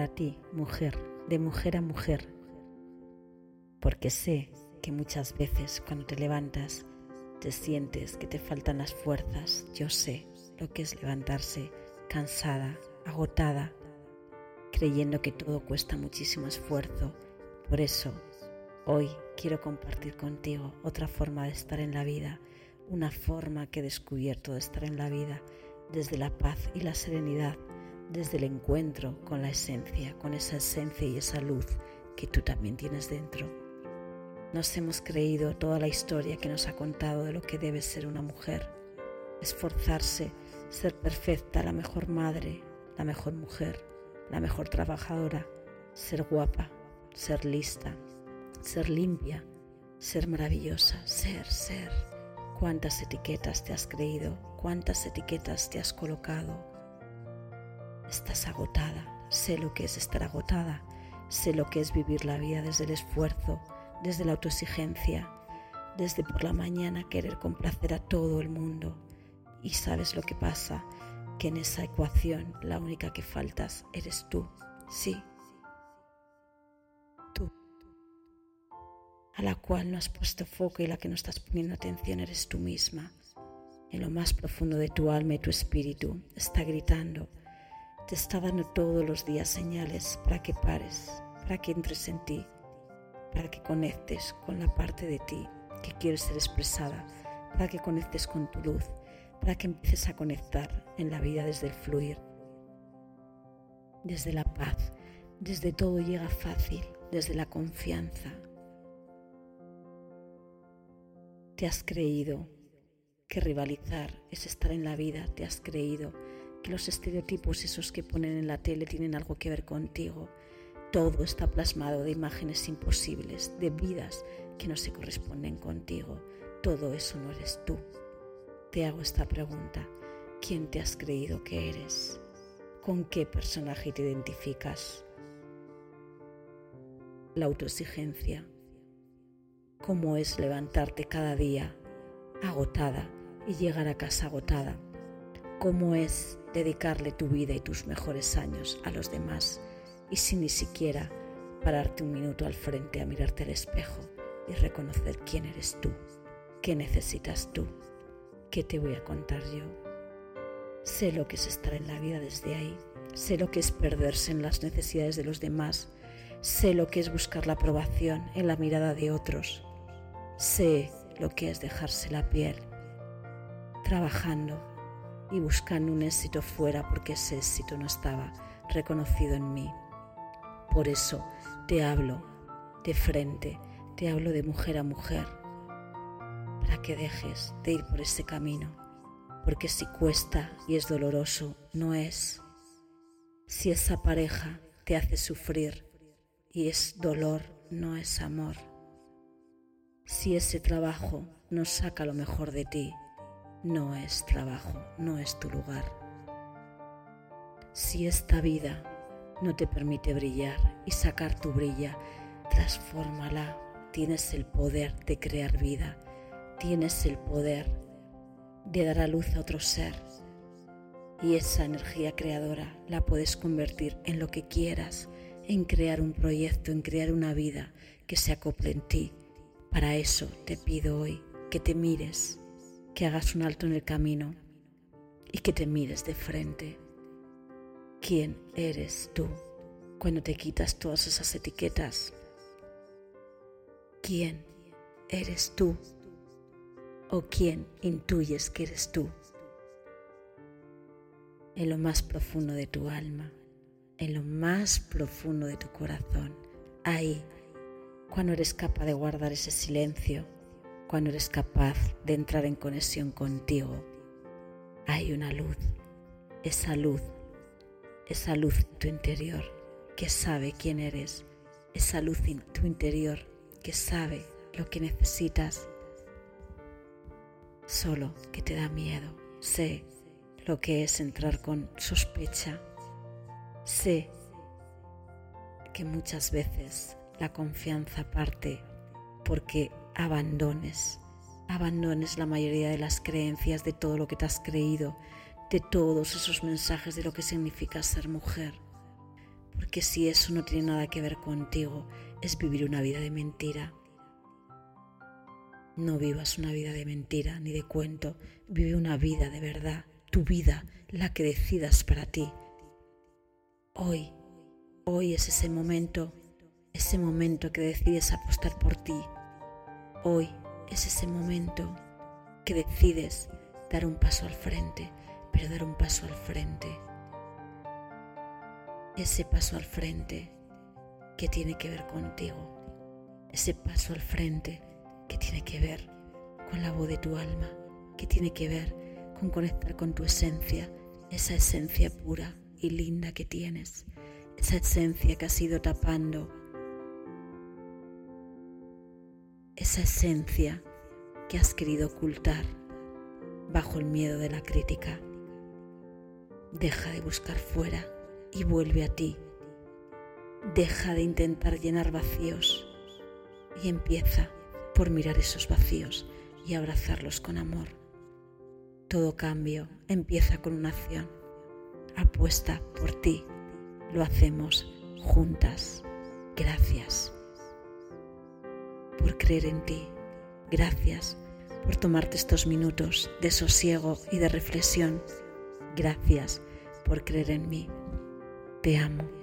para ti, mujer, de mujer a mujer, porque sé que muchas veces cuando te levantas te sientes que te faltan las fuerzas. Yo sé lo que es levantarse cansada, agotada, creyendo que todo cuesta muchísimo esfuerzo. Por eso, hoy quiero compartir contigo otra forma de estar en la vida, una forma que he descubierto de estar en la vida desde la paz y la serenidad, desde el encuentro con la esencia, con esa esencia y esa luz que tú también tienes dentro. Nos hemos creído toda la historia que nos ha contado de lo que debe ser una mujer, esforzarse, ser perfecta, la mejor madre, la mejor mujer, la mejor trabajadora, ser guapa, ser lista, ser limpia, ser maravillosa, ser, ser. ¿Cuántas etiquetas te has creído? ¿Cuántas etiquetas te has colocado? Estás agotada. Sé lo que es estar agotada. Sé lo que es vivir la vida desde el esfuerzo, desde la autoexigencia, desde por la mañana querer complacer a todo el mundo. Y sabes lo que pasa, que en esa ecuación la única que faltas eres tú. Sí, a la cual no has puesto foco y la que no estás poniendo atención eres tú misma. En lo más profundo de tu alma y tu espíritu está gritando, te está dando todos los días señales para que pares, para que entres en ti, para que conectes con la parte de ti que quiere ser expresada, para que conectes con tu luz, para que empieces a conectar en la vida desde el fluir, desde la paz, desde todo llega fácil, desde la confianza, Te has creído que rivalizar es estar en la vida, te has creído que los estereotipos esos que ponen en la tele tienen algo que ver contigo. Todo está plasmado de imágenes imposibles, de vidas que no se corresponden contigo. Todo eso no eres tú. Te hago esta pregunta. ¿Quién te has creído que eres? ¿Con qué personaje te identificas? La autoexigencia, cómo es levantarte cada día agotada y llegar a casa agotada, cómo es dedicarle tu vida y tus mejores años a los demás y sin ni siquiera pararte un minuto al frente a mirarte al espejo y reconocer quién eres tú, qué necesitas tú, qué te voy a contar yo. Sé lo que es estar en la vida desde ahí, sé lo que es perderse en las necesidades de los demás, sé lo que es buscar la aprobación en la mirada de otros, Sé lo que es dejarse la piel, trabajando y buscando un éxito fuera porque ese éxito no estaba reconocido en mí. Por eso te hablo de frente, te hablo de mujer a mujer, para que dejes de ir por ese camino, porque si cuesta y es doloroso, no es. Si esa pareja te hace sufrir y es dolor, no es amor. Si ese trabajo no saca lo mejor de ti, no es trabajo, no es tu lugar. Si esta vida no te permite brillar y sacar tu brilla, transfórmala. Tienes el poder de crear vida, tienes el poder de dar a luz a otro ser. Y esa energía creadora la puedes convertir en lo que quieras, en crear un proyecto, en crear una vida que se acople en ti para eso te pido hoy que te mires, que hagas un alto en el camino y que te mires de frente. ¿Quién eres tú cuando te quitas todas esas etiquetas? ¿Quién eres tú? ¿O quién intuyes que eres tú? En lo más profundo de tu alma, en lo más profundo de tu corazón, ahí cuando eres capaz de guardar ese silencio, cuando eres capaz de entrar en conexión contigo, hay una luz, esa luz, esa luz en tu interior que sabe quién eres, esa luz en tu interior que sabe lo que necesitas, solo que te da miedo. Sé lo que es entrar con sospecha. Sé que muchas veces la confianza parte porque abandones, abandones la mayoría de las creencias de todo lo que te has creído, de todos esos mensajes de lo que significa ser mujer. porque si eso no tiene nada que ver contigo, es vivir una vida de mentira. No vivas una vida de mentira ni de cuento, vive una vida de verdad, tu vida, la que decidas para ti. Hoy, hoy es ese momento, ese momento que decides apostar por ti. Hoy es ese momento que decides dar un paso al frente, pero dar un paso al frente. Ese paso al frente que tiene que ver contigo. Ese paso al frente que tiene que ver con la voz de tu alma, que tiene que ver con conectar con tu esencia, esa esencia pura y linda que tienes, esa esencia que has ido tapando, esa esencia que has querido ocultar bajo el miedo de la crítica. Deja de buscar fuera y vuelve a ti. Deja de intentar llenar vacíos y empieza por mirar esos vacíos y abrazarlos con amor. Todo cambio empieza con una acción. Apuesta por ti. Lo hacemos juntas. Gracias por creer en ti. Gracias por tomarte estos minutos de sosiego y de reflexión. Gracias por creer en mí. Te amo.